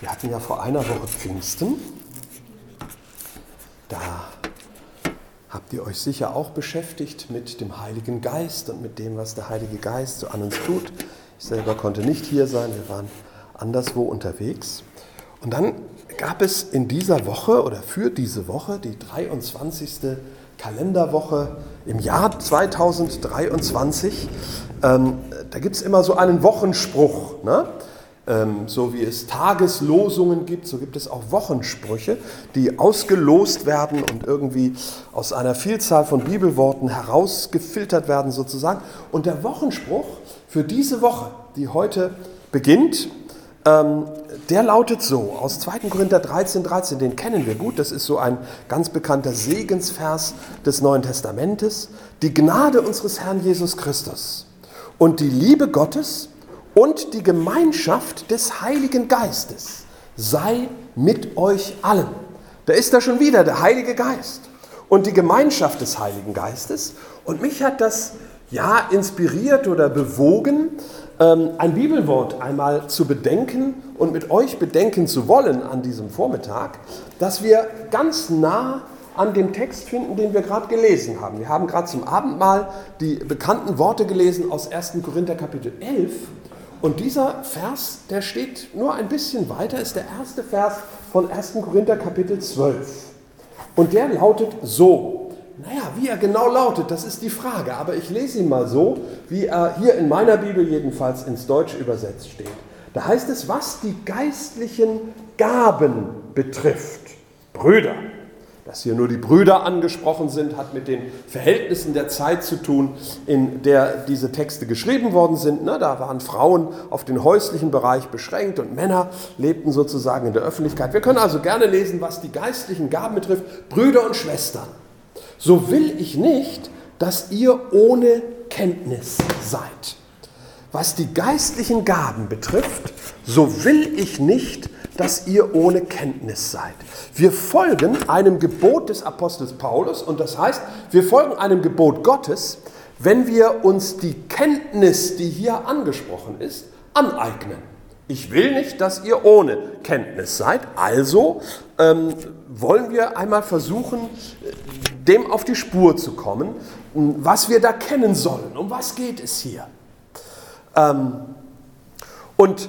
Wir hatten ja vor einer Woche Pfingsten. Da habt ihr euch sicher auch beschäftigt mit dem Heiligen Geist und mit dem, was der Heilige Geist so an uns tut. Ich selber konnte nicht hier sein, wir waren anderswo unterwegs. Und dann gab es in dieser Woche oder für diese Woche, die 23. Kalenderwoche im Jahr 2023, ähm, da gibt es immer so einen Wochenspruch. Ne? Ähm, so wie es Tageslosungen gibt, so gibt es auch Wochensprüche, die ausgelost werden und irgendwie aus einer Vielzahl von Bibelworten herausgefiltert werden sozusagen. Und der Wochenspruch für diese Woche, die heute beginnt, ähm, der lautet so aus 2. Korinther 13, 13, den kennen wir gut, das ist so ein ganz bekannter Segensvers des Neuen Testamentes. Die Gnade unseres Herrn Jesus Christus und die Liebe Gottes und die Gemeinschaft des Heiligen Geistes sei mit euch allen. Da ist da schon wieder der Heilige Geist und die Gemeinschaft des Heiligen Geistes. Und mich hat das ja inspiriert oder bewogen, ähm, ein Bibelwort einmal zu bedenken und mit euch bedenken zu wollen an diesem Vormittag, dass wir ganz nah an dem Text finden, den wir gerade gelesen haben. Wir haben gerade zum Abendmahl die bekannten Worte gelesen aus 1. Korinther Kapitel 11 und dieser Vers, der steht nur ein bisschen weiter, ist der erste Vers von 1. Korinther Kapitel 12. Und der lautet so. Naja, wie er genau lautet, das ist die Frage. Aber ich lese ihn mal so, wie er hier in meiner Bibel jedenfalls ins Deutsche übersetzt steht. Da heißt es, was die geistlichen Gaben betrifft. Brüder, dass hier nur die Brüder angesprochen sind, hat mit den Verhältnissen der Zeit zu tun, in der diese Texte geschrieben worden sind. Da waren Frauen auf den häuslichen Bereich beschränkt und Männer lebten sozusagen in der Öffentlichkeit. Wir können also gerne lesen, was die geistlichen Gaben betrifft. Brüder und Schwestern, so will ich nicht, dass ihr ohne Kenntnis seid. Was die geistlichen Gaben betrifft, so will ich nicht, dass ihr ohne Kenntnis seid. Wir folgen einem Gebot des Apostels Paulus und das heißt, wir folgen einem Gebot Gottes, wenn wir uns die Kenntnis, die hier angesprochen ist, aneignen. Ich will nicht, dass ihr ohne Kenntnis seid, also ähm, wollen wir einmal versuchen, dem auf die Spur zu kommen, was wir da kennen sollen. Um was geht es hier? Ähm, und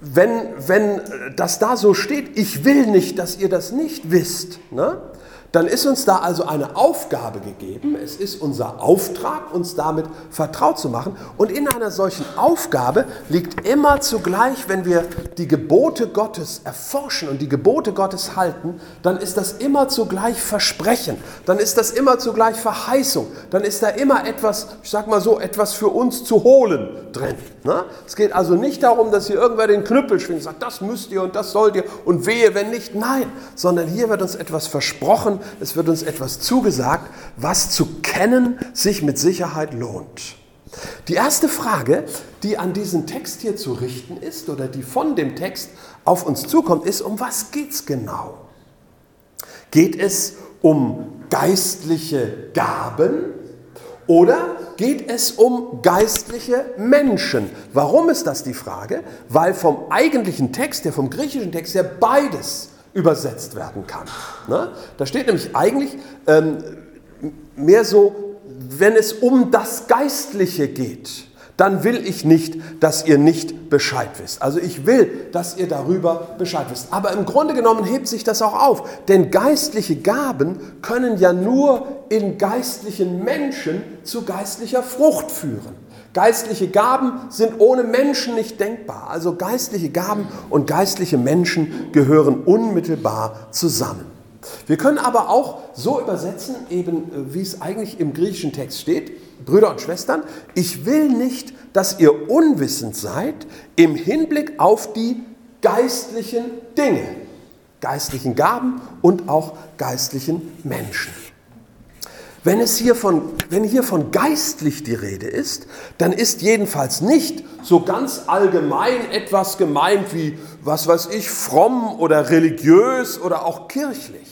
wenn, wenn das da so steht, ich will nicht, dass ihr das nicht wisst, ne? Dann ist uns da also eine Aufgabe gegeben. Es ist unser Auftrag, uns damit vertraut zu machen. Und in einer solchen Aufgabe liegt immer zugleich, wenn wir die Gebote Gottes erforschen und die Gebote Gottes halten, dann ist das immer zugleich Versprechen. Dann ist das immer zugleich Verheißung. Dann ist da immer etwas, ich sag mal so, etwas für uns zu holen drin. Ne? Es geht also nicht darum, dass hier irgendwer den Knüppel schwingt und sagt, das müsst ihr und das sollt ihr und wehe, wenn nicht. Nein, sondern hier wird uns etwas versprochen es wird uns etwas zugesagt, was zu kennen sich mit Sicherheit lohnt. Die erste Frage, die an diesen Text hier zu richten ist oder die von dem Text auf uns zukommt, ist, um was geht es genau? Geht es um geistliche Gaben oder geht es um geistliche Menschen? Warum ist das die Frage? Weil vom eigentlichen Text, der vom griechischen Text ja beides übersetzt werden kann. Ne? Da steht nämlich eigentlich ähm, mehr so, wenn es um das Geistliche geht, dann will ich nicht, dass ihr nicht Bescheid wisst. Also ich will, dass ihr darüber Bescheid wisst. Aber im Grunde genommen hebt sich das auch auf, denn geistliche Gaben können ja nur in geistlichen Menschen zu geistlicher Frucht führen. Geistliche Gaben sind ohne Menschen nicht denkbar. Also geistliche Gaben und geistliche Menschen gehören unmittelbar zusammen. Wir können aber auch so übersetzen, eben äh, wie es eigentlich im griechischen Text steht, Brüder und Schwestern, ich will nicht, dass ihr unwissend seid im Hinblick auf die geistlichen Dinge, geistlichen Gaben und auch geistlichen Menschen. Wenn, es hier von, wenn hier von geistlich die Rede ist, dann ist jedenfalls nicht so ganz allgemein etwas gemeint wie, was weiß ich, fromm oder religiös oder auch kirchlich.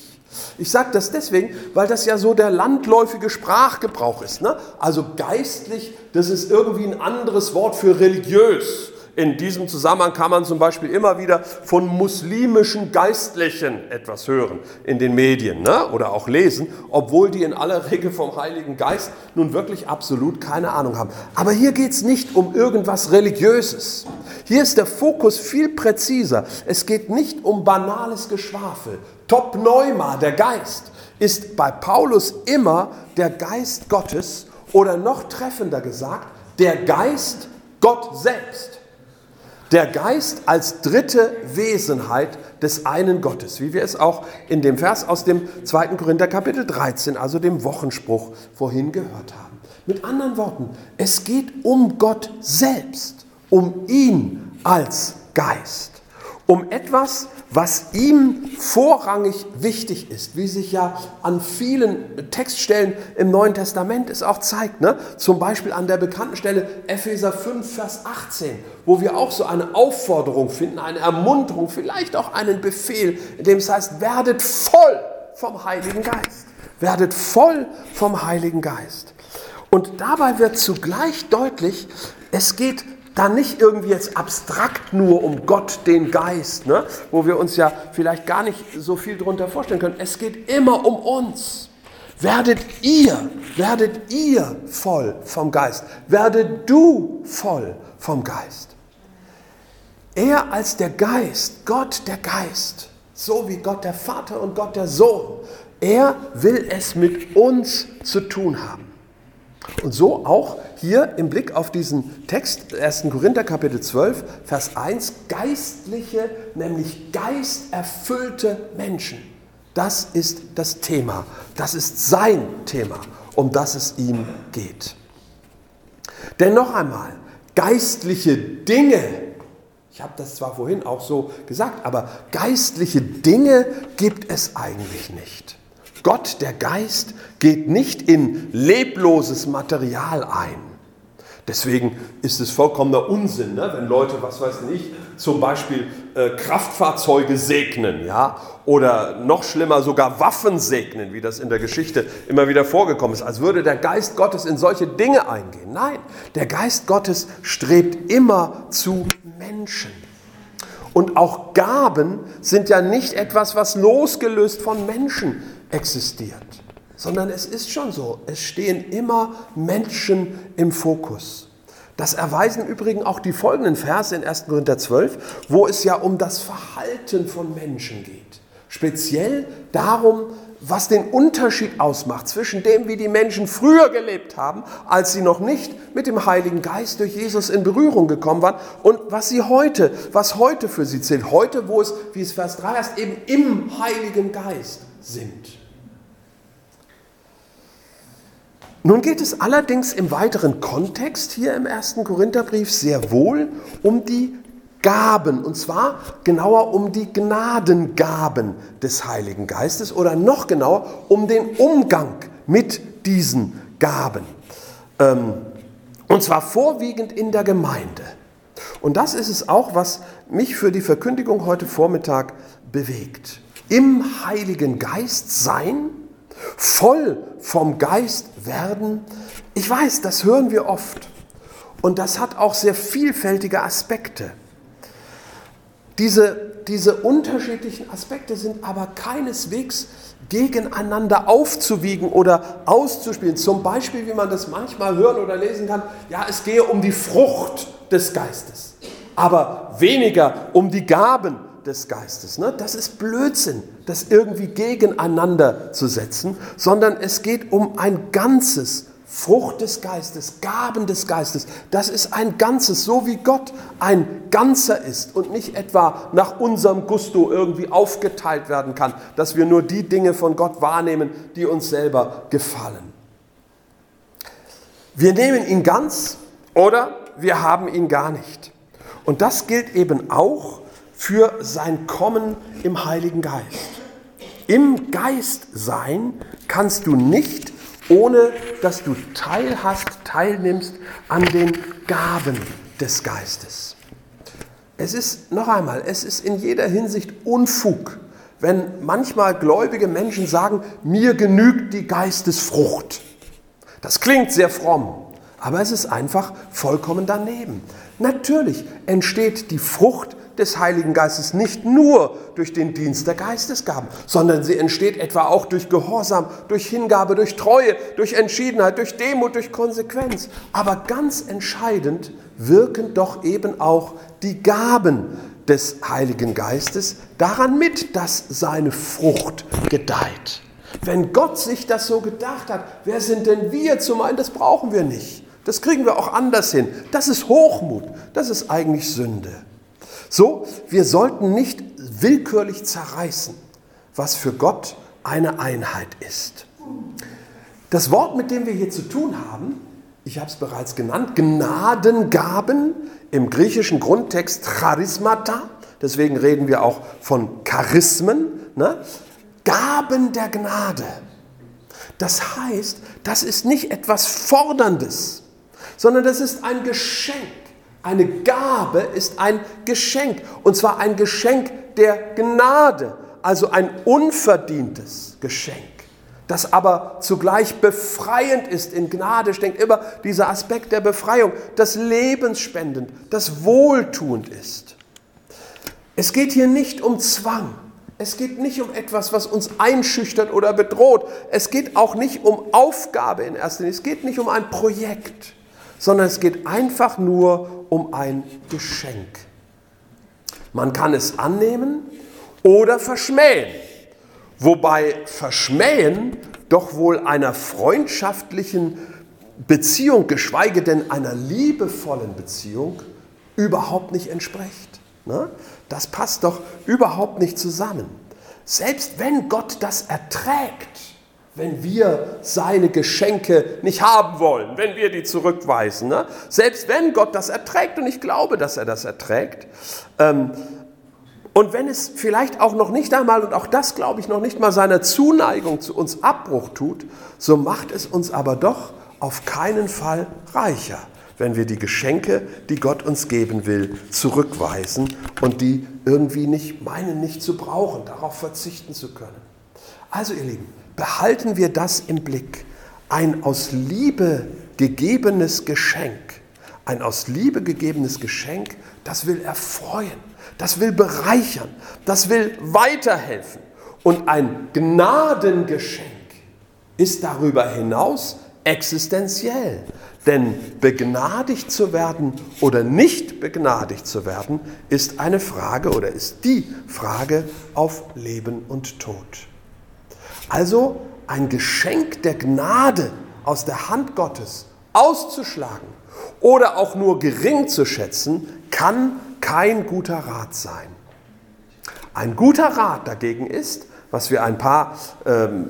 Ich sage das deswegen, weil das ja so der landläufige Sprachgebrauch ist. Ne? Also geistlich, das ist irgendwie ein anderes Wort für religiös In diesem Zusammenhang kann man zum Beispiel immer wieder von muslimischen Geistlichen etwas hören in den Medien ne? oder auch lesen, obwohl die in aller Regel vom Heiligen Geist nun wirklich absolut keine Ahnung haben. Aber hier geht es nicht um irgendwas Religiöses. Hier ist der Fokus viel präziser. Es geht nicht um banales Geschwafel. Top Neuma, der Geist, ist bei Paulus immer der Geist Gottes oder noch treffender gesagt, der Geist Gott selbst. Der Geist als dritte Wesenheit des einen Gottes, wie wir es auch in dem Vers aus dem 2. Korinther Kapitel 13, also dem Wochenspruch, vorhin gehört haben. Mit anderen Worten, es geht um Gott selbst, um ihn als Geist, um etwas, was ihm vorrangig wichtig ist, wie sich ja an vielen Textstellen im Neuen Testament es auch zeigt. Ne? Zum Beispiel an der bekannten Stelle Epheser 5, Vers 18, wo wir auch so eine Aufforderung finden, eine Ermunterung, vielleicht auch einen Befehl, in dem es heißt, werdet voll vom Heiligen Geist. Werdet voll vom Heiligen Geist. Und dabei wird zugleich deutlich, es geht da nicht irgendwie jetzt abstrakt nur um Gott, den Geist, ne? wo wir uns ja vielleicht gar nicht so viel darunter vorstellen können. Es geht immer um uns. Werdet ihr, werdet ihr voll vom Geist. Werde du voll vom Geist. Er als der Geist, Gott der Geist, so wie Gott der Vater und Gott der Sohn, er will es mit uns zu tun haben. Und so auch hier im Blick auf diesen Text, 1. Korinther Kapitel 12, Vers 1, geistliche, nämlich geisterfüllte Menschen. Das ist das Thema. Das ist sein Thema, um das es ihm geht. Denn noch einmal, geistliche Dinge, ich habe das zwar vorhin auch so gesagt, aber geistliche Dinge gibt es eigentlich nicht. Gott, der Geist, geht nicht in lebloses Material ein. Deswegen ist es vollkommener Unsinn, ne? wenn Leute, was weiß ich, zum Beispiel äh, Kraftfahrzeuge segnen, ja, oder noch schlimmer sogar Waffen segnen, wie das in der Geschichte immer wieder vorgekommen ist, als würde der Geist Gottes in solche Dinge eingehen. Nein, der Geist Gottes strebt immer zu Menschen. Und auch Gaben sind ja nicht etwas, was losgelöst von Menschen existiert, sondern es ist schon so, es stehen immer Menschen im Fokus. Das erweisen übrigens auch die folgenden Verse in 1. Korinther 12, wo es ja um das Verhalten von Menschen geht. Speziell darum, was den Unterschied ausmacht zwischen dem, wie die Menschen früher gelebt haben, als sie noch nicht mit dem Heiligen Geist durch Jesus in Berührung gekommen waren, und was sie heute, was heute für sie zählt. Heute, wo es, wie es Vers 3 heißt, eben im Heiligen Geist sind. Nun geht es allerdings im weiteren Kontext hier im ersten Korintherbrief sehr wohl um die Gaben, und zwar genauer um die Gnadengaben des Heiligen Geistes oder noch genauer um den Umgang mit diesen Gaben. Ähm, und zwar vorwiegend in der Gemeinde. Und das ist es auch, was mich für die Verkündigung heute Vormittag bewegt. Im Heiligen Geist sein, voll vom Geist werden. Ich weiß, das hören wir oft. Und das hat auch sehr vielfältige Aspekte. Diese, diese unterschiedlichen Aspekte sind aber keineswegs gegeneinander aufzuwiegen oder auszuspielen. Zum Beispiel, wie man das manchmal hören oder lesen kann, ja, es gehe um die Frucht des Geistes, aber weniger um die Gaben des Geistes. Ne? Das ist Blödsinn, das irgendwie gegeneinander zu setzen, sondern es geht um ein Ganzes Frucht des Geistes, Gaben des Geistes, das ist ein Ganzes, so wie Gott ein Ganzer ist und nicht etwa nach unserem Gusto irgendwie aufgeteilt werden kann, dass wir nur die Dinge von Gott wahrnehmen, die uns selber gefallen. Wir nehmen ihn ganz oder wir haben ihn gar nicht. Und das gilt eben auch für sein Kommen im Heiligen Geist. Im Geist sein kannst du nicht ohne dass du teilhast, teilnimmst an den Gaben des Geistes. Es ist, noch einmal, es ist in jeder Hinsicht Unfug, wenn manchmal gläubige Menschen sagen, mir genügt die Geistesfrucht. Das klingt sehr fromm, aber es ist einfach vollkommen daneben. Natürlich entsteht die Frucht des Heiligen Geistes nicht nur durch den Dienst der Geistesgaben, sondern sie entsteht etwa auch durch Gehorsam, durch Hingabe, durch Treue, durch Entschiedenheit, durch Demut, durch Konsequenz. Aber ganz entscheidend wirken doch eben auch die Gaben des Heiligen Geistes daran mit, dass seine Frucht gedeiht. Wenn Gott sich das so gedacht hat, wer sind denn wir zu meinen, das brauchen wir nicht. Das kriegen wir auch anders hin. Das ist Hochmut, das ist eigentlich Sünde. So, wir sollten nicht willkürlich zerreißen, was für Gott eine Einheit ist. Das Wort, mit dem wir hier zu tun haben, ich habe es bereits genannt, Gnadengaben, im griechischen Grundtext Charismata, deswegen reden wir auch von Charismen, ne? Gaben der Gnade. Das heißt, das ist nicht etwas Forderndes, sondern das ist ein Geschenk. Eine Gabe ist ein Geschenk, und zwar ein Geschenk der Gnade, also ein unverdientes Geschenk, das aber zugleich befreiend ist. In Gnade steckt immer dieser Aspekt der Befreiung, das lebensspendend, das wohltuend ist. Es geht hier nicht um Zwang. Es geht nicht um etwas, was uns einschüchtert oder bedroht. Es geht auch nicht um Aufgabe in erster Linie. Es geht nicht um ein Projekt sondern es geht einfach nur um ein Geschenk. Man kann es annehmen oder verschmähen, wobei verschmähen doch wohl einer freundschaftlichen Beziehung, geschweige denn einer liebevollen Beziehung, überhaupt nicht entspricht. Ne? Das passt doch überhaupt nicht zusammen. Selbst wenn Gott das erträgt, wenn wir seine Geschenke nicht haben wollen, wenn wir die zurückweisen. Ne? Selbst wenn Gott das erträgt, und ich glaube, dass er das erträgt, ähm, und wenn es vielleicht auch noch nicht einmal, und auch das glaube ich noch nicht mal seiner Zuneigung zu uns Abbruch tut, so macht es uns aber doch auf keinen Fall reicher, wenn wir die Geschenke, die Gott uns geben will, zurückweisen und die irgendwie nicht meinen, nicht zu brauchen, darauf verzichten zu können. Also ihr Lieben, behalten wir das im Blick. Ein aus Liebe gegebenes Geschenk, ein aus Liebe gegebenes Geschenk, das will erfreuen, das will bereichern, das will weiterhelfen. Und ein Gnadengeschenk ist darüber hinaus existenziell. Denn begnadigt zu werden oder nicht begnadigt zu werden, ist eine Frage oder ist die Frage auf Leben und Tod. Also ein Geschenk der Gnade aus der Hand Gottes auszuschlagen oder auch nur gering zu schätzen, kann kein guter Rat sein. Ein guter Rat dagegen ist, was wir ein paar ähm,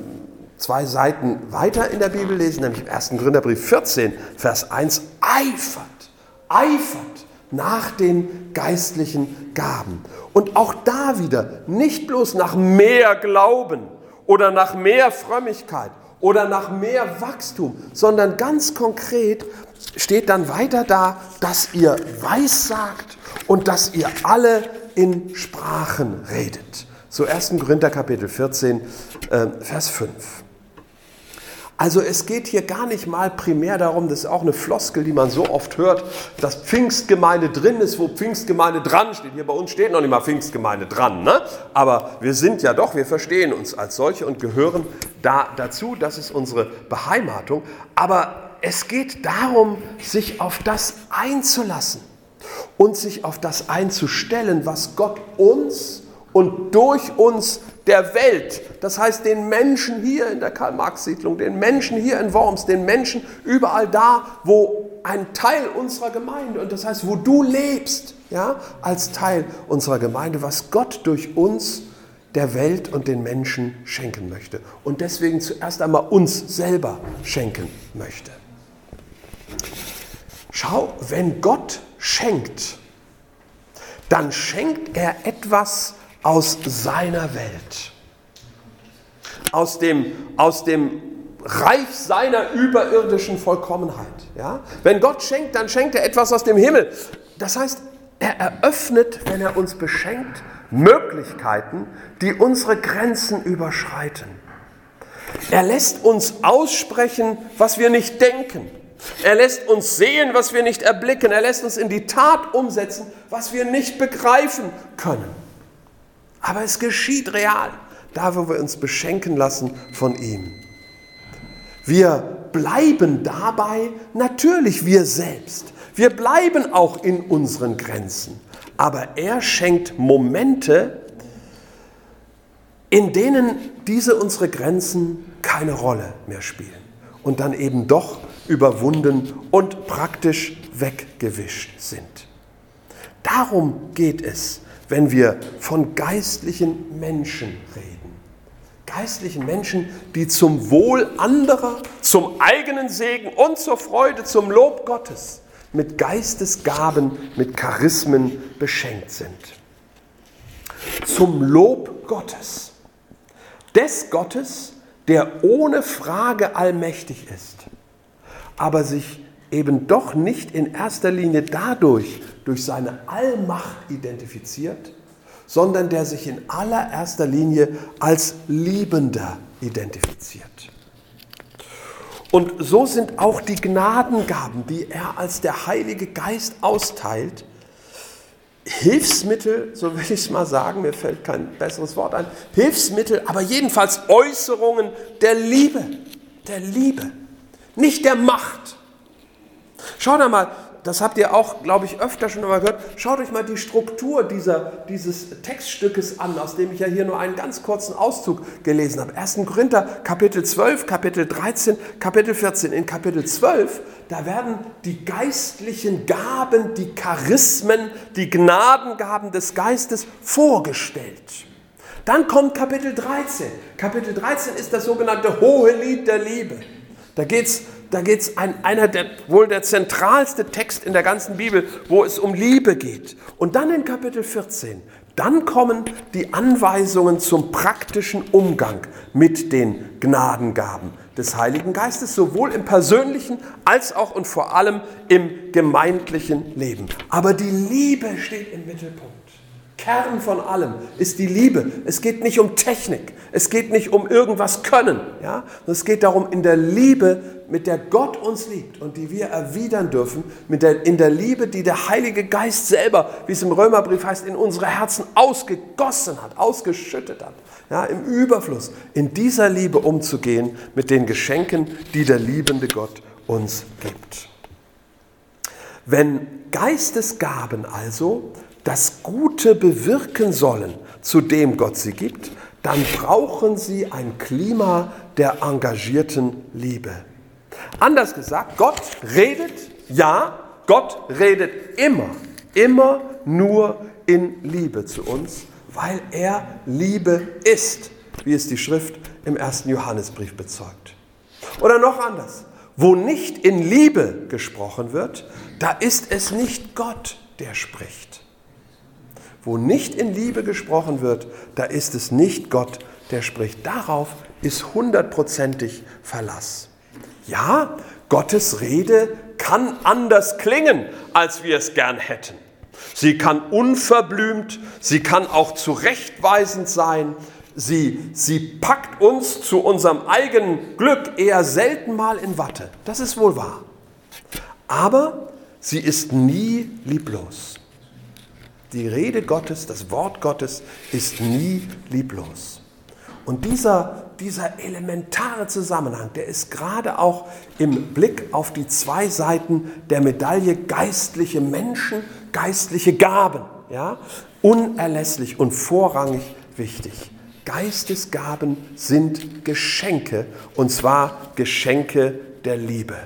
zwei Seiten weiter in der Bibel lesen, nämlich im 1. Gründerbrief 14, Vers 1, eifert, eifert nach den geistlichen Gaben. Und auch da wieder nicht bloß nach mehr Glauben, oder nach mehr Frömmigkeit oder nach mehr Wachstum, sondern ganz konkret steht dann weiter da, dass ihr weissagt und dass ihr alle in Sprachen redet. So 1. Korinther Kapitel 14, äh, Vers 5. Also es geht hier gar nicht mal primär darum, das ist auch eine Floskel, die man so oft hört, dass Pfingstgemeinde drin ist, wo Pfingstgemeinde dran steht. Hier bei uns steht noch nicht mal Pfingstgemeinde dran, ne? aber wir sind ja doch, wir verstehen uns als solche und gehören da dazu, das ist unsere Beheimatung. Aber es geht darum, sich auf das einzulassen und sich auf das einzustellen, was Gott uns und durch uns der Welt, das heißt den Menschen hier in der Karl-Marx-Siedlung, den Menschen hier in Worms, den Menschen überall da, wo ein Teil unserer Gemeinde, und das heißt, wo du lebst, ja, als Teil unserer Gemeinde, was Gott durch uns der Welt und den Menschen schenken möchte. Und deswegen zuerst einmal uns selber schenken möchte. Schau, wenn Gott schenkt, dann schenkt er etwas, aus seiner Welt, aus dem, aus dem Reich seiner überirdischen Vollkommenheit. Ja? Wenn Gott schenkt, dann schenkt er etwas aus dem Himmel. Das heißt, er eröffnet, wenn er uns beschenkt, Möglichkeiten, die unsere Grenzen überschreiten. Er lässt uns aussprechen, was wir nicht denken. Er lässt uns sehen, was wir nicht erblicken. Er lässt uns in die Tat umsetzen, was wir nicht begreifen können. Aber es geschieht real, da wo wir uns beschenken lassen von ihm. Wir bleiben dabei natürlich wir selbst. Wir bleiben auch in unseren Grenzen. Aber er schenkt Momente, in denen diese unsere Grenzen keine Rolle mehr spielen und dann eben doch überwunden und praktisch weggewischt sind. Darum geht es, wenn wir von geistlichen Menschen reden. Geistlichen Menschen, die zum Wohl anderer, zum eigenen Segen und zur Freude, zum Lob Gottes mit Geistesgaben, mit Charismen beschenkt sind. Zum Lob Gottes. Des Gottes, der ohne Frage allmächtig ist aber sich eben doch nicht in erster Linie dadurch, durch seine Allmacht identifiziert, sondern der sich in allererster Linie als Liebender identifiziert. Und so sind auch die Gnadengaben, die er als der Heilige Geist austeilt, Hilfsmittel, so will ich es mal sagen, mir fällt kein besseres Wort ein, Hilfsmittel, aber jedenfalls Äußerungen der Liebe, der Liebe nicht der Macht. Schaut einmal, das habt ihr auch, glaube ich, öfter schon mal gehört. Schaut euch mal die Struktur dieser, dieses Textstückes an, aus dem ich ja hier nur einen ganz kurzen Auszug gelesen habe. 1. Korinther, Kapitel 12, Kapitel 13, Kapitel 14. In Kapitel 12, da werden die geistlichen Gaben, die Charismen, die Gnadengaben des Geistes vorgestellt. Dann kommt Kapitel 13. Kapitel 13 ist das sogenannte hohe Lied der Liebe. Da geht es da geht's ein, einer der wohl der zentralste Text in der ganzen Bibel, wo es um Liebe geht. Und dann in Kapitel 14, dann kommen die Anweisungen zum praktischen Umgang mit den Gnadengaben des Heiligen Geistes, sowohl im persönlichen als auch und vor allem im gemeindlichen Leben. Aber die Liebe steht im Mittelpunkt. Kern von allem ist die Liebe. Es geht nicht um Technik, es geht nicht um irgendwas können. Ja? Es geht darum, in der Liebe, mit der Gott uns liebt und die wir erwidern dürfen, mit der, in der Liebe, die der Heilige Geist selber, wie es im Römerbrief heißt, in unsere Herzen ausgegossen hat, ausgeschüttet hat. Ja, Im Überfluss, in dieser Liebe umzugehen mit den Geschenken, die der liebende Gott uns gibt. Wenn Geistesgaben also das Gute bewirken sollen, zu dem Gott sie gibt, dann brauchen sie ein Klima der engagierten Liebe. Anders gesagt, Gott redet, ja, Gott redet immer, immer nur in Liebe zu uns, weil er Liebe ist, wie es die Schrift im ersten Johannesbrief bezeugt. Oder noch anders, wo nicht in Liebe gesprochen wird, da ist es nicht Gott, der spricht. Wo nicht in Liebe gesprochen wird, da ist es nicht Gott, der spricht. Darauf ist hundertprozentig Verlass. Ja, Gottes Rede kann anders klingen, als wir es gern hätten. Sie kann unverblümt, sie kann auch zurechtweisend sein. Sie, sie packt uns zu unserem eigenen Glück eher selten mal in Watte. Das ist wohl wahr. Aber sie ist nie lieblos. Die Rede Gottes, das Wort Gottes ist nie lieblos. Und dieser, dieser elementare Zusammenhang, der ist gerade auch im Blick auf die zwei Seiten der Medaille geistliche Menschen, geistliche Gaben, ja, unerlässlich und vorrangig wichtig. Geistesgaben sind Geschenke, und zwar Geschenke der Liebe.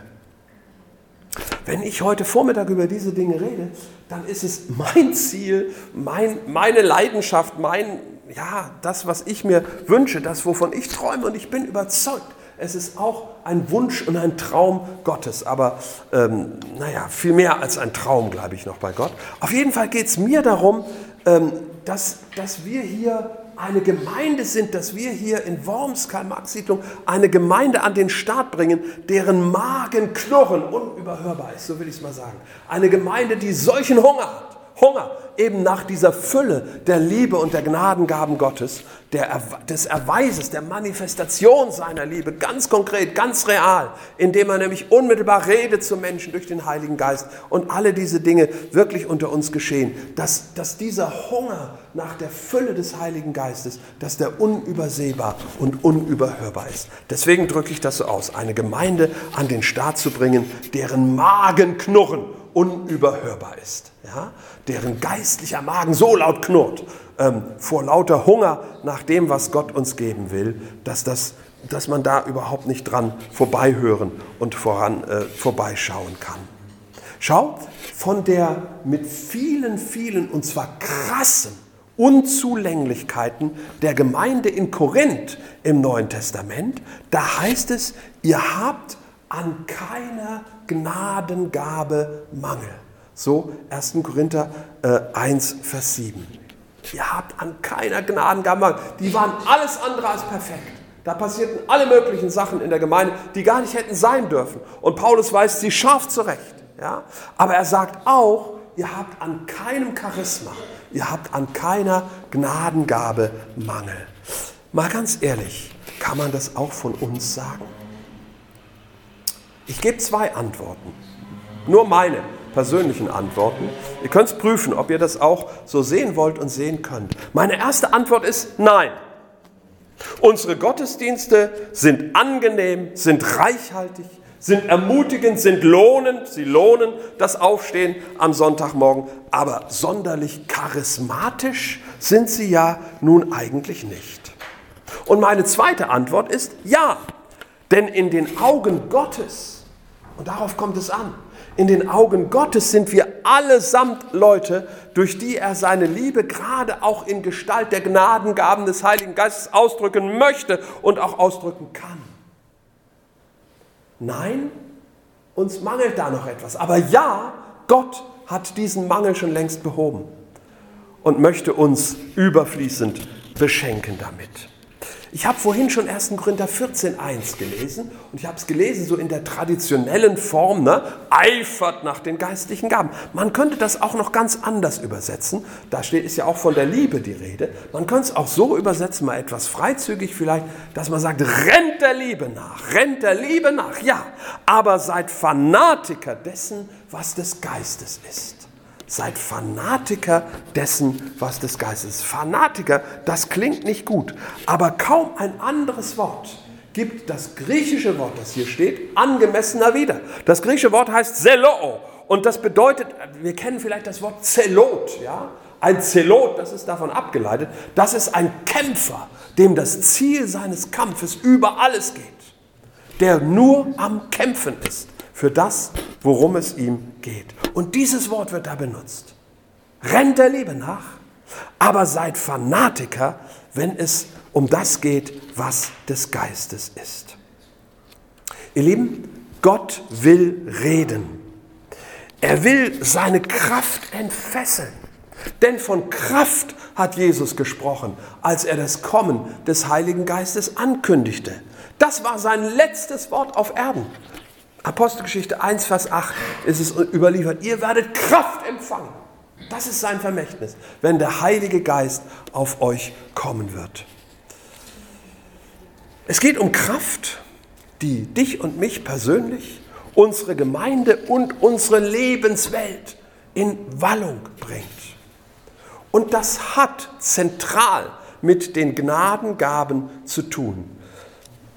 Wenn ich heute Vormittag über diese Dinge rede, dann ist es mein Ziel, mein, meine Leidenschaft, mein, ja, das, was ich mir wünsche, das, wovon ich träume. Und ich bin überzeugt, es ist auch ein Wunsch und ein Traum Gottes. Aber ähm, naja, viel mehr als ein Traum, glaube ich, noch bei Gott. Auf jeden Fall geht es mir darum, ähm, dass, dass wir hier eine Gemeinde sind, dass wir hier in Worms, Karl-Marx-Siedlung, eine Gemeinde an den Start bringen, deren Magen knurren unüberhörbar ist, so will ich es mal sagen. Eine Gemeinde, die solchen Hunger hat, Hunger eben nach dieser Fülle der Liebe und der Gnadengaben Gottes, der, des Erweises, der Manifestation seiner Liebe, ganz konkret, ganz real, indem er nämlich unmittelbar redet zu Menschen durch den Heiligen Geist und alle diese Dinge wirklich unter uns geschehen, dass, dass dieser Hunger nach der Fülle des Heiligen Geistes, dass der unübersehbar und unüberhörbar ist. Deswegen drücke ich das so aus, eine Gemeinde an den Start zu bringen, deren Magenknurren unüberhörbar ist, ja? Deren geistlicher Magen so laut knurrt ähm, vor lauter Hunger nach dem, was Gott uns geben will, dass, das, dass man da überhaupt nicht dran vorbeihören und voran, äh, vorbeischauen kann. Schau, von der mit vielen, vielen und zwar krassen Unzulänglichkeiten der Gemeinde in Korinth im Neuen Testament, da heißt es, ihr habt an keiner Gnadengabe Mangel. So 1. Korinther äh, 1, Vers 7. Ihr habt an keiner Gnadengabe Mangel. Die waren alles andere als perfekt. Da passierten alle möglichen Sachen in der Gemeinde, die gar nicht hätten sein dürfen. Und Paulus weist sie scharf zurecht. Ja? Aber er sagt auch, ihr habt an keinem Charisma, ihr habt an keiner Gnadengabe Mangel. Mal ganz ehrlich, kann man das auch von uns sagen? Ich gebe zwei Antworten. Nur meine persönlichen Antworten. Ihr könnt es prüfen, ob ihr das auch so sehen wollt und sehen könnt. Meine erste Antwort ist nein. Unsere Gottesdienste sind angenehm, sind reichhaltig, sind ermutigend, sind lohnend, sie lohnen das Aufstehen am Sonntagmorgen, aber sonderlich charismatisch sind sie ja nun eigentlich nicht. Und meine zweite Antwort ist ja, denn in den Augen Gottes, und darauf kommt es an, in den Augen Gottes sind wir allesamt Leute, durch die er seine Liebe gerade auch in Gestalt der Gnadengaben des Heiligen Geistes ausdrücken möchte und auch ausdrücken kann. Nein, uns mangelt da noch etwas. Aber ja, Gott hat diesen Mangel schon längst behoben und möchte uns überfließend beschenken damit. Ich habe vorhin schon 1. Korinther 14.1 gelesen und ich habe es gelesen so in der traditionellen Form, ne? eifert nach den geistlichen Gaben. Man könnte das auch noch ganz anders übersetzen. Da steht, ist ja auch von der Liebe die Rede. Man könnte es auch so übersetzen, mal etwas freizügig vielleicht, dass man sagt, rennt der Liebe nach, rennt der Liebe nach, ja, aber seid Fanatiker dessen, was des Geistes ist. Seid Fanatiker dessen, was des Geistes ist. Fanatiker, das klingt nicht gut, aber kaum ein anderes Wort gibt das griechische Wort, das hier steht, angemessener wieder. Das griechische Wort heißt Zeloo und das bedeutet, wir kennen vielleicht das Wort Zelot, ja? Ein Zelot, das ist davon abgeleitet, das ist ein Kämpfer, dem das Ziel seines Kampfes über alles geht, der nur am Kämpfen ist für das, worum es ihm geht. Und dieses Wort wird da benutzt. Rennt der Liebe nach, aber seid Fanatiker, wenn es um das geht, was des Geistes ist. Ihr Lieben, Gott will reden. Er will seine Kraft entfesseln. Denn von Kraft hat Jesus gesprochen, als er das Kommen des Heiligen Geistes ankündigte. Das war sein letztes Wort auf Erden. Apostelgeschichte 1, Vers 8 ist es überliefert. Ihr werdet Kraft empfangen. Das ist sein Vermächtnis, wenn der Heilige Geist auf euch kommen wird. Es geht um Kraft, die dich und mich persönlich, unsere Gemeinde und unsere Lebenswelt in Wallung bringt. Und das hat zentral mit den Gnadengaben zu tun.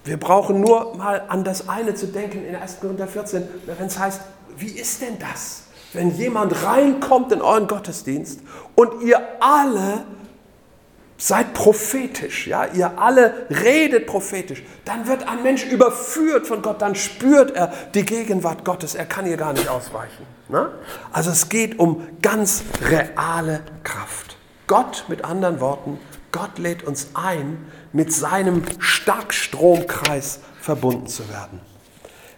Wir brauchen nur mal an das eine zu denken in 1. Korinther 14, wenn es heißt, wie ist denn das, wenn jemand reinkommt in euren Gottesdienst und ihr alle seid prophetisch, ja, ihr alle redet prophetisch, dann wird ein Mensch überführt von Gott, dann spürt er die Gegenwart Gottes, er kann ihr gar nicht ausweichen. Ne? Also es geht um ganz reale Kraft. Gott mit anderen Worten, Gott lädt uns ein, mit seinem Starkstromkreis verbunden zu werden.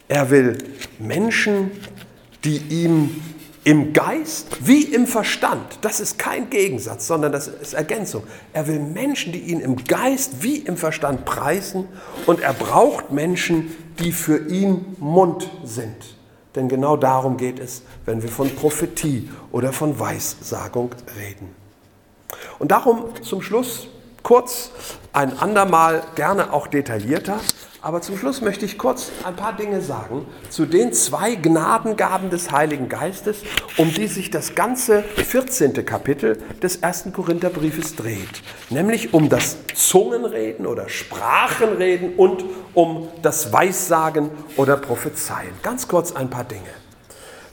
Er will Menschen, die ihm im Geist wie im Verstand, das ist kein Gegensatz, sondern das ist Ergänzung. Er will Menschen, die ihn im Geist wie im Verstand preisen und er braucht Menschen, die für ihn Mund sind. denn genau darum geht es, wenn wir von Prophetie oder von Weissagung reden. Und darum zum Schluss kurz, ein andermal gerne auch detaillierter, aber zum Schluss möchte ich kurz ein paar Dinge sagen zu den zwei Gnadengaben des Heiligen Geistes, um die sich das ganze 14. Kapitel des ersten Korintherbriefes dreht. Nämlich um das Zungenreden oder Sprachenreden und um das Weissagen oder Prophezeien. Ganz kurz ein paar Dinge.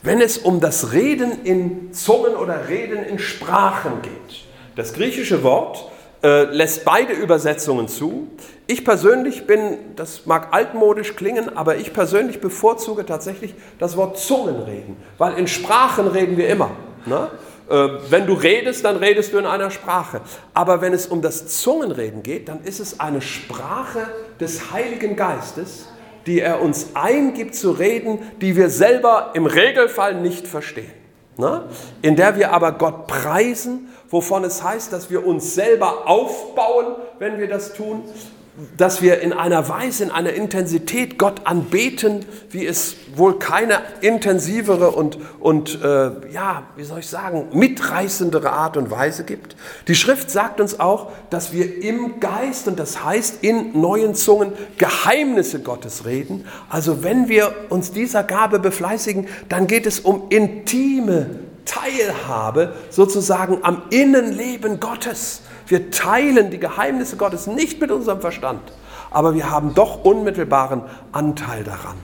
Wenn es um das Reden in Zungen oder Reden in Sprachen geht, das griechische Wort äh, lässt beide Übersetzungen zu. Ich persönlich bin, das mag altmodisch klingen, aber ich persönlich bevorzuge tatsächlich das Wort Zungenreden, weil in Sprachen reden wir immer. Ne? Äh, wenn du redest, dann redest du in einer Sprache. Aber wenn es um das Zungenreden geht, dann ist es eine Sprache des Heiligen Geistes, die er uns eingibt zu reden, die wir selber im Regelfall nicht verstehen. Ne? In der wir aber Gott preisen, wovon es heißt, dass wir uns selber aufbauen, wenn wir das tun, dass wir in einer Weise, in einer Intensität Gott anbeten, wie es wohl keine intensivere und, und äh, ja, wie soll ich sagen, mitreißendere Art und Weise gibt. Die Schrift sagt uns auch, dass wir im Geist, und das heißt in neuen Zungen, Geheimnisse Gottes reden. Also wenn wir uns dieser Gabe befleißigen, dann geht es um intime Teilhabe sozusagen am Innenleben Gottes. Wir teilen die Geheimnisse Gottes nicht mit unserem Verstand, aber wir haben doch unmittelbaren Anteil daran.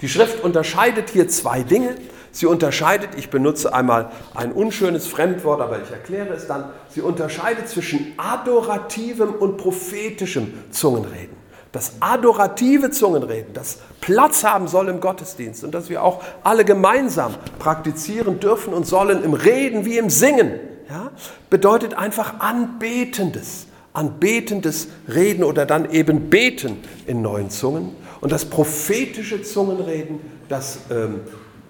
Die Schrift unterscheidet hier zwei Dinge. Sie unterscheidet, ich benutze einmal ein unschönes Fremdwort, aber ich erkläre es dann, sie unterscheidet zwischen adorativem und prophetischem Zungenreden. Das adorative Zungenreden, das Platz haben soll im Gottesdienst und das wir auch alle gemeinsam praktizieren dürfen und sollen im Reden wie im Singen ja, bedeutet einfach anbetendes, anbetendes Reden oder dann eben beten in neuen Zungen. Und das prophetische Zungenreden, das ähm,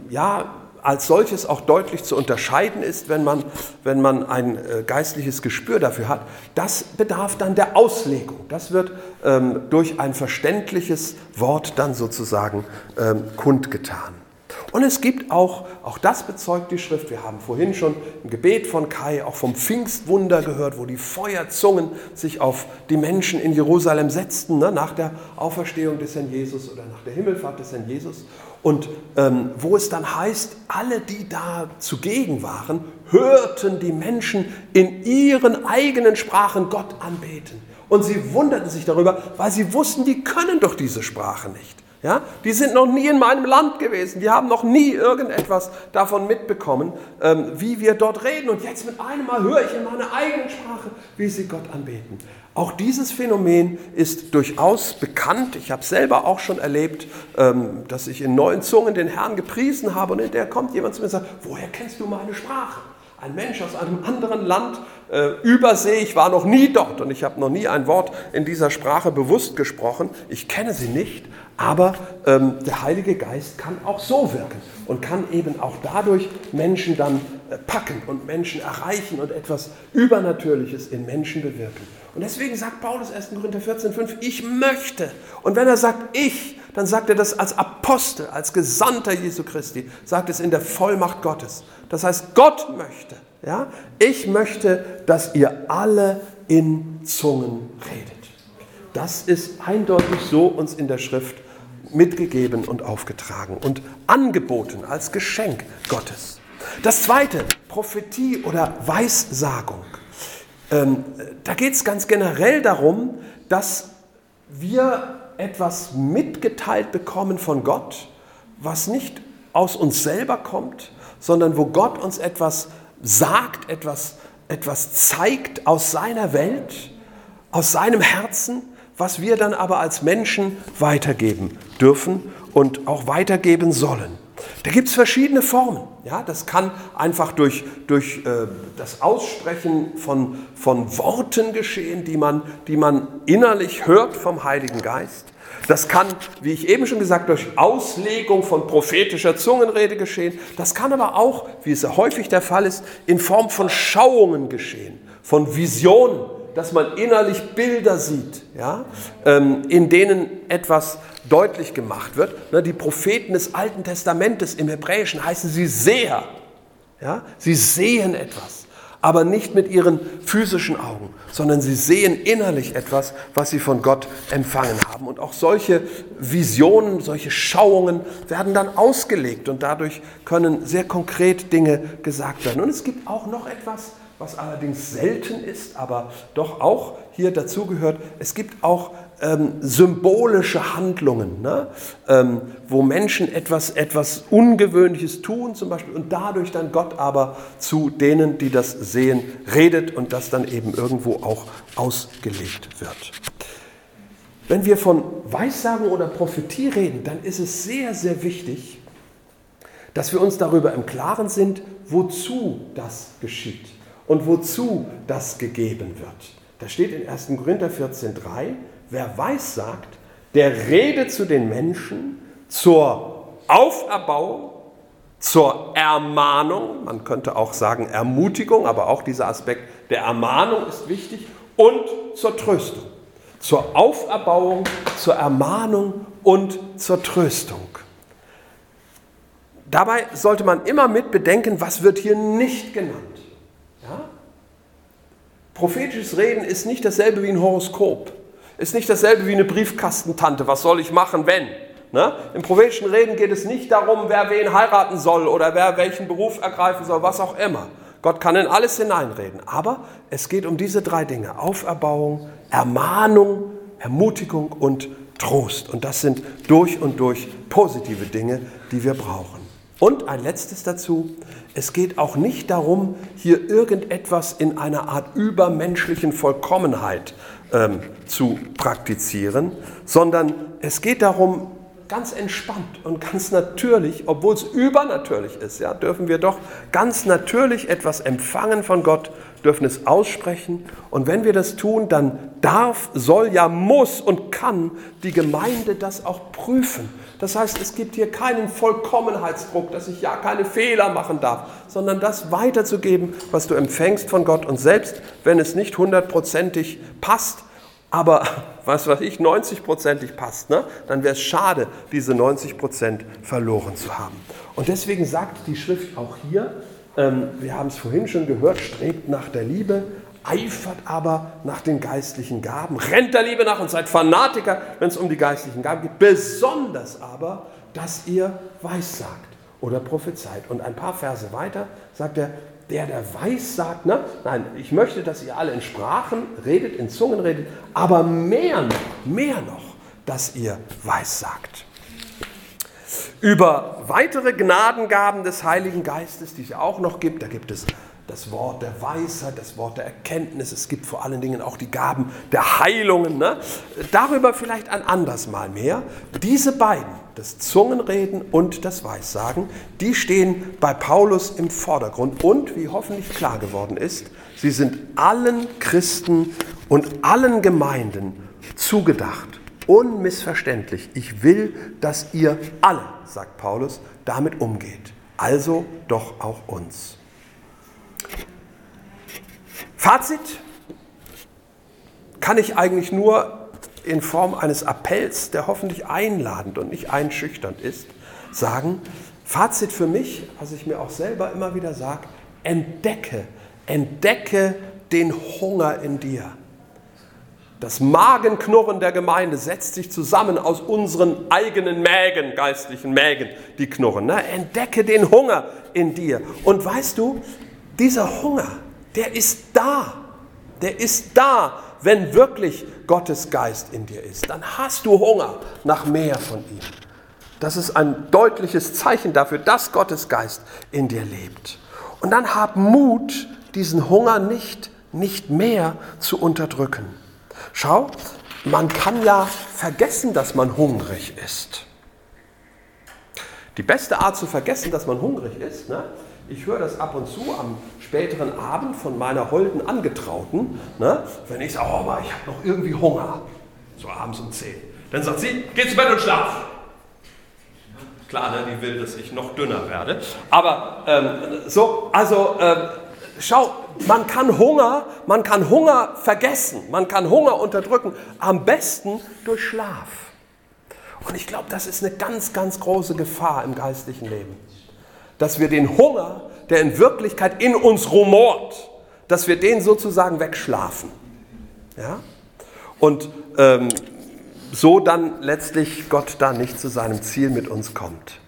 ja als solches auch deutlich zu unterscheiden ist, wenn man, wenn man ein äh, geistliches Gespür dafür hat, das bedarf dann der Auslegung. Das wird ähm, durch ein verständliches Wort dann sozusagen ähm, kundgetan. Und es gibt auch, auch das bezeugt die Schrift, wir haben vorhin schon im Gebet von Kai auch vom Pfingstwunder gehört, wo die Feuerzungen sich auf die Menschen in Jerusalem setzten, ne, nach der Auferstehung des Herrn Jesus oder nach der Himmelfahrt des Herrn Jesus. Und ähm, wo es dann heißt, alle, die da zugegen waren, hörten die Menschen in ihren eigenen Sprachen Gott anbeten. Und sie wunderten sich darüber, weil sie wussten, die können doch diese Sprache nicht. Ja, die sind noch nie in meinem Land gewesen, die haben noch nie irgendetwas davon mitbekommen, ähm, wie wir dort reden. Und jetzt mit einem Mal höre ich in meiner eigenen Sprache, wie sie Gott anbeten. Auch dieses Phänomen ist durchaus bekannt. Ich habe selber auch schon erlebt, ähm, dass ich in neuen Zungen den Herrn gepriesen habe und in der kommt jemand zu mir und sagt, woher kennst du meine Sprache? Ein Mensch aus einem anderen Land, äh, übersee, ich war noch nie dort und ich habe noch nie ein Wort in dieser Sprache bewusst gesprochen. Ich kenne sie nicht, aber ähm, der Heilige Geist kann auch so wirken und kann eben auch dadurch Menschen dann äh, packen und Menschen erreichen und etwas Übernatürliches in Menschen bewirken. Und deswegen sagt Paulus 1. Korinther 14,5, ich möchte. Und wenn er sagt ich, dann sagt er das als Apostel, als Gesandter Jesu Christi, sagt es in der Vollmacht Gottes. Das heißt, Gott möchte, ja, ich möchte, dass ihr alle in Zungen redet. Das ist eindeutig so uns in der Schrift mitgegeben und aufgetragen und angeboten als Geschenk Gottes. Das zweite, Prophetie oder Weissagung. Ähm, da geht es ganz generell darum, dass wir etwas mitgeteilt bekommen von Gott, was nicht aus uns selber kommt, sondern wo Gott uns etwas sagt, etwas, etwas zeigt aus seiner Welt, aus seinem Herzen, was wir dann aber als Menschen weitergeben dürfen und auch weitergeben sollen. Da gibt es verschiedene Formen. Ja, das kann einfach durch, durch äh, das Aussprechen von, von Worten geschehen, die man, die man innerlich hört vom Heiligen Geist. Das kann, wie ich eben schon gesagt, durch Auslegung von prophetischer Zungenrede geschehen. Das kann aber auch, wie es häufig der Fall ist, in Form von Schauungen geschehen, von Visionen, dass man innerlich Bilder sieht, ja, ähm, in denen etwas deutlich gemacht wird. Ne, die Propheten des Alten Testamentes im Hebräischen heißen sie Seher. Ja? Sie sehen etwas, aber nicht mit ihren physischen Augen, sondern sie sehen innerlich etwas, was sie von Gott empfangen haben. Und auch solche Visionen, solche Schauungen werden dann ausgelegt und dadurch können sehr konkret Dinge gesagt werden. Und es gibt auch noch etwas, was allerdings selten ist, aber doch auch hier dazugehört. Es gibt auch ähm, symbolische Handlungen, ne? ähm, wo Menschen etwas, etwas Ungewöhnliches tun zum Beispiel und dadurch dann Gott aber zu denen, die das sehen, redet und das dann eben irgendwo auch ausgelegt wird. Wenn wir von Weissagen oder Prophetie reden, dann ist es sehr, sehr wichtig, dass wir uns darüber im Klaren sind, wozu das geschieht und wozu das gegeben wird. Da steht in 1. Korinther 14,3, wer weiß sagt, der redet zu den Menschen zur Auferbauung, zur Ermahnung, man könnte auch sagen Ermutigung, aber auch dieser Aspekt der Ermahnung ist wichtig, und zur Tröstung. Zur Auferbauung, zur Ermahnung und zur Tröstung. Dabei sollte man immer mit bedenken, was wird hier nicht genannt. Ja? Prophetisches Reden ist nicht dasselbe wie ein Horoskop. Ist nicht dasselbe wie eine Briefkastentante. Was soll ich machen, wenn? Ne? Im prophetischen Reden geht es nicht darum, wer wen heiraten soll oder wer welchen Beruf ergreifen soll, was auch immer. Gott kann in alles hineinreden. Aber es geht um diese drei Dinge. Auferbauung, Ermahnung, Ermutigung und Trost. Und das sind durch und durch positive Dinge, die wir brauchen. Und ein letztes dazu. Es geht auch nicht darum, hier irgendetwas in einer Art übermenschlichen Vollkommenheit ähm, zu praktizieren, sondern es geht darum, ganz entspannt und ganz natürlich, obwohl es übernatürlich ist, ja, dürfen wir doch ganz natürlich etwas empfangen von Gott, dürfen es aussprechen. Und wenn wir das tun, dann darf, soll, ja, muss und kann die Gemeinde das auch prüfen. Das heißt, es gibt hier keinen Vollkommenheitsdruck, dass ich ja keine Fehler machen darf, sondern das weiterzugeben, was du empfängst von Gott. Und selbst wenn es nicht hundertprozentig passt, aber was weiß ich, 90-prozentig passt, ne? dann wäre es schade, diese 90 Prozent verloren zu haben. Und deswegen sagt die Schrift auch hier, ähm, wir haben es vorhin schon gehört, strebt nach der Liebe, eifert aber nach den geistlichen Gaben, rennt der Liebe nach und seid Fanatiker, wenn es um die geistlichen Gaben geht, besonders aber, dass ihr weissagt oder prophezeit. Und ein paar Verse weiter sagt er, der, der weiß, sagt, ne? nein, ich möchte, dass ihr alle in Sprachen redet, in Zungen redet, aber mehr noch, mehr noch, dass ihr weiß sagt. Über weitere Gnadengaben des Heiligen Geistes, die es ja auch noch gibt, da gibt es das Wort der Weisheit, das Wort der Erkenntnis, es gibt vor allen Dingen auch die Gaben der Heilungen. Ne? Darüber vielleicht ein anderes Mal mehr. Diese beiden, das Zungenreden und das Weissagen, die stehen bei Paulus im Vordergrund und, wie hoffentlich klar geworden ist, sie sind allen Christen und allen Gemeinden zugedacht. Unmissverständlich. Ich will, dass ihr alle, sagt Paulus, damit umgeht. Also doch auch uns. Fazit kann ich eigentlich nur in Form eines Appells, der hoffentlich einladend und nicht einschüchternd ist, sagen, Fazit für mich, was ich mir auch selber immer wieder sage, entdecke, entdecke den Hunger in dir. Das Magenknurren der Gemeinde setzt sich zusammen aus unseren eigenen Mägen, geistlichen Mägen, die knurren. Ne? Entdecke den Hunger in dir. Und weißt du, dieser Hunger, der ist da. Der ist da, wenn wirklich Gottes Geist in dir ist. Dann hast du Hunger nach mehr von ihm. Das ist ein deutliches Zeichen dafür, dass Gottes Geist in dir lebt. Und dann hab Mut, diesen Hunger nicht, nicht mehr zu unterdrücken. Schau, man kann ja vergessen, dass man hungrig ist. Die beste Art zu vergessen, dass man hungrig ist, ne? ich höre das ab und zu am späteren Abend von meiner holden Angetrauten, ne, wenn ich sage, oh, aber ich habe noch irgendwie Hunger, so abends um 10. Dann sagt sie, geh zu Bett und schlaf. Klar, ne, die will, dass ich noch dünner werde. Aber ähm, so, also ähm, schau, man kann Hunger, man kann Hunger vergessen, man kann Hunger unterdrücken, am besten durch Schlaf. Und ich glaube, das ist eine ganz, ganz große Gefahr im geistlichen Leben. Dass wir den Hunger, der in Wirklichkeit in uns rumort, dass wir den sozusagen wegschlafen. Ja? Und ähm, so dann letztlich Gott da nicht zu seinem Ziel mit uns kommt.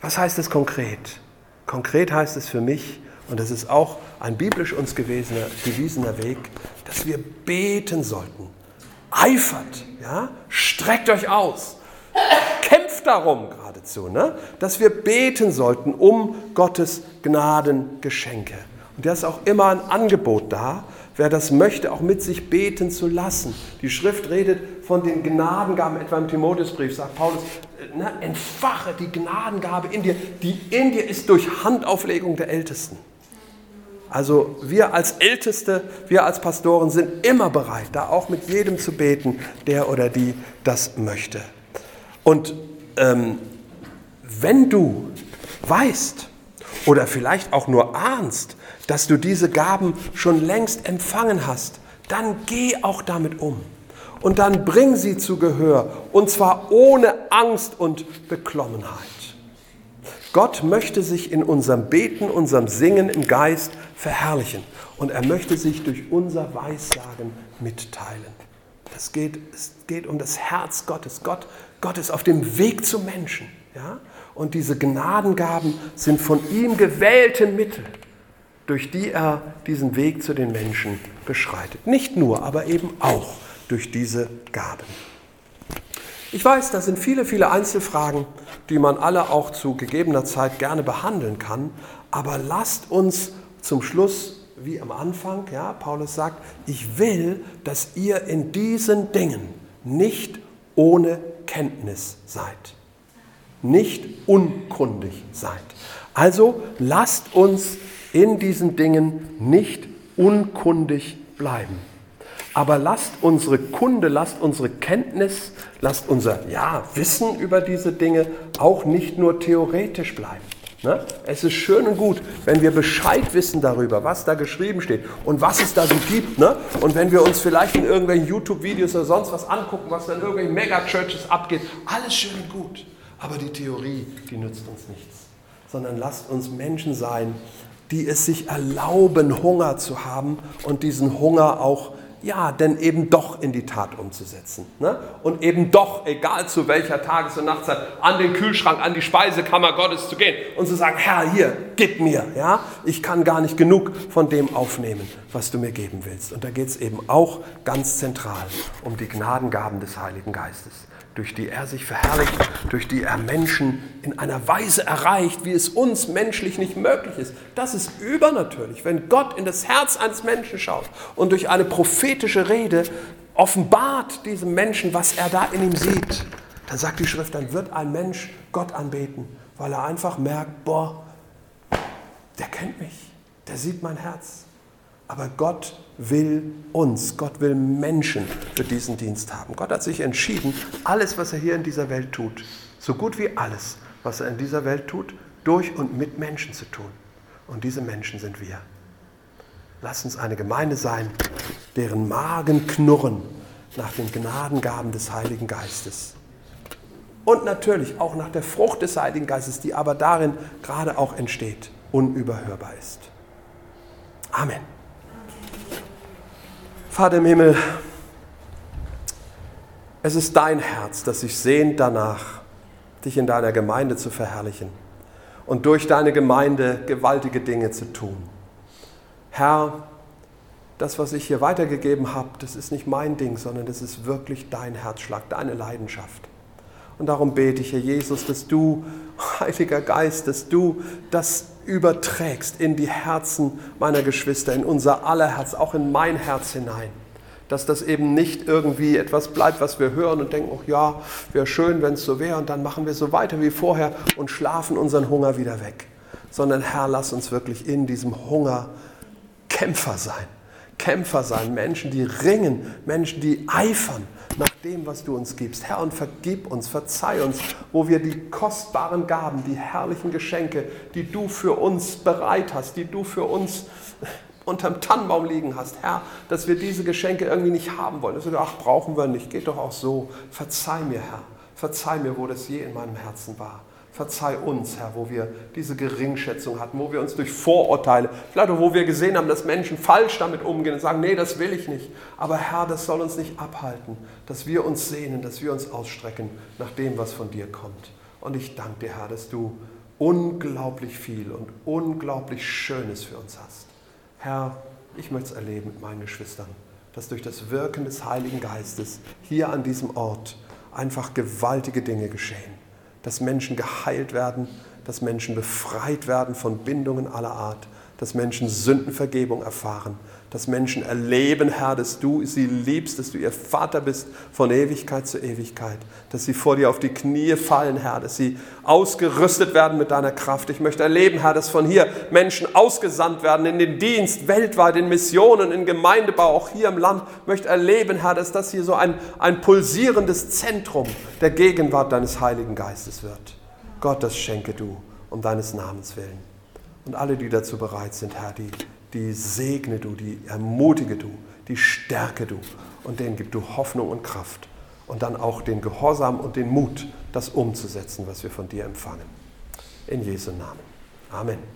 Was heißt es konkret? Konkret heißt es für mich, und das ist auch ein biblisch uns gewiesener, gewiesener Weg, dass wir beten sollten. Eifert, ja? streckt euch aus, darum geradezu, ne? dass wir beten sollten um Gottes Gnadengeschenke. Und da ist auch immer ein Angebot da, wer das möchte, auch mit sich beten zu lassen. Die Schrift redet von den Gnadengaben, etwa im Timotheusbrief sagt Paulus, äh, ne, entfache die Gnadengabe in dir, die in dir ist durch Handauflegung der Ältesten. Also wir als Älteste, wir als Pastoren sind immer bereit, da auch mit jedem zu beten, der oder die das möchte. Und ähm, wenn du weißt oder vielleicht auch nur ahnst, dass du diese Gaben schon längst empfangen hast, dann geh auch damit um. Und dann bring sie zu Gehör, und zwar ohne Angst und Beklommenheit. Gott möchte sich in unserem Beten, unserem Singen im Geist verherrlichen. Und er möchte sich durch unser Weissagen mitteilen. Das geht, es geht um das Herz Gottes. Gott, Gott ist auf dem Weg zum Menschen. Ja? Und diese Gnadengaben sind von ihm gewählte Mittel durch die er diesen Weg zu den Menschen beschreitet. Nicht nur, aber eben auch durch diese Gaben. Ich weiß, das sind viele, viele Einzelfragen, die man alle auch zu gegebener Zeit gerne behandeln kann, aber lasst uns zum Schluss, wie am Anfang, ja, Paulus sagt, ich will, dass ihr in diesen Dingen nicht ohne Kenntnis seid, nicht unkundig seid. Also lasst uns in diesen Dingen nicht unkundig bleiben. Aber lasst unsere Kunde, lasst unsere Kenntnis, lasst unser ja, Wissen über diese Dinge auch nicht nur theoretisch bleiben. Ne? Es ist schön und gut, wenn wir Bescheid wissen darüber, was da geschrieben steht und was es da so gibt. Ne? Und wenn wir uns vielleicht in irgendwelchen YouTube-Videos oder sonst was angucken, was da in irgendwelchen Mega-Churches abgeht, alles schön und gut. Aber die Theorie, die nützt uns nichts. Sondern lasst uns Menschen sein, die es sich erlauben, Hunger zu haben und diesen Hunger auch, ja, denn eben doch in die Tat umzusetzen. Ne? Und eben doch, egal zu welcher Tages- und Nachtzeit, an den Kühlschrank, an die Speisekammer Gottes zu gehen und zu sagen, Herr, hier, gib mir. Ja? Ich kann gar nicht genug von dem aufnehmen, was du mir geben willst. Und da geht es eben auch ganz zentral um die Gnadengaben des Heiligen Geistes durch die er sich verherrlicht, durch die er Menschen in einer Weise erreicht, wie es uns menschlich nicht möglich ist. Das ist übernatürlich. Wenn Gott in das Herz eines Menschen schaut und durch eine prophetische Rede offenbart diesem Menschen, was er da in ihm sieht, dann sagt die Schrift, dann wird ein Mensch Gott anbeten, weil er einfach merkt, boah, der kennt mich, der sieht mein Herz. Aber Gott will uns, Gott will Menschen für diesen Dienst haben. Gott hat sich entschieden, alles, was er hier in dieser Welt tut, so gut wie alles, was er in dieser Welt tut, durch und mit Menschen zu tun. Und diese Menschen sind wir. Lass uns eine Gemeinde sein, deren Magen knurren nach den Gnadengaben des Heiligen Geistes. Und natürlich auch nach der Frucht des Heiligen Geistes, die aber darin gerade auch entsteht, unüberhörbar ist. Amen. Vater im Himmel, es ist dein Herz, das sich sehnt danach, dich in deiner Gemeinde zu verherrlichen und durch deine Gemeinde gewaltige Dinge zu tun. Herr, das, was ich hier weitergegeben habe, das ist nicht mein Ding, sondern das ist wirklich dein Herzschlag, deine Leidenschaft. Und darum bete ich, Herr Jesus, dass du, Heiliger Geist, dass du das überträgst in die Herzen meiner Geschwister, in unser aller Herz, auch in mein Herz hinein. Dass das eben nicht irgendwie etwas bleibt, was wir hören und denken, oh ja, wäre schön, wenn es so wäre, und dann machen wir so weiter wie vorher und schlafen unseren Hunger wieder weg. Sondern Herr, lass uns wirklich in diesem Hunger Kämpfer sein. Kämpfer sein, Menschen, die ringen, Menschen, die eifern nach dem, was du uns gibst. Herr, und vergib uns, verzeih uns, wo wir die kostbaren Gaben, die herrlichen Geschenke, die du für uns bereit hast, die du für uns unterm Tannenbaum liegen hast, Herr, dass wir diese Geschenke irgendwie nicht haben wollen. Dass wir, ach, brauchen wir nicht, geht doch auch so. Verzeih mir, Herr, verzeih mir, wo das je in meinem Herzen war. Verzeih uns, Herr, wo wir diese Geringschätzung hatten, wo wir uns durch Vorurteile, vielleicht auch wo wir gesehen haben, dass Menschen falsch damit umgehen und sagen, nee, das will ich nicht. Aber Herr, das soll uns nicht abhalten, dass wir uns sehnen, dass wir uns ausstrecken nach dem, was von dir kommt. Und ich danke dir, Herr, dass du unglaublich viel und unglaublich Schönes für uns hast. Herr, ich möchte es erleben mit meinen Geschwistern, dass durch das Wirken des Heiligen Geistes hier an diesem Ort einfach gewaltige Dinge geschehen dass Menschen geheilt werden, dass Menschen befreit werden von Bindungen aller Art, dass Menschen Sündenvergebung erfahren, dass Menschen erleben, Herr, dass du sie liebst, dass du ihr Vater bist von Ewigkeit zu Ewigkeit, dass sie vor dir auf die Knie fallen, Herr, dass sie ausgerüstet werden mit deiner Kraft. Ich möchte erleben, Herr, dass von hier Menschen ausgesandt werden in den Dienst, weltweit, in Missionen, in Gemeindebau, auch hier im Land. Ich möchte erleben, Herr, dass das hier so ein, ein pulsierendes Zentrum der Gegenwart deines Heiligen Geistes wird. Gott, das schenke du um deines Namens willen. Und alle, die dazu bereit sind, Herr, die die segne du, die ermutige du, die stärke du und denen gib du Hoffnung und Kraft und dann auch den Gehorsam und den Mut, das umzusetzen, was wir von dir empfangen. In Jesu Namen. Amen.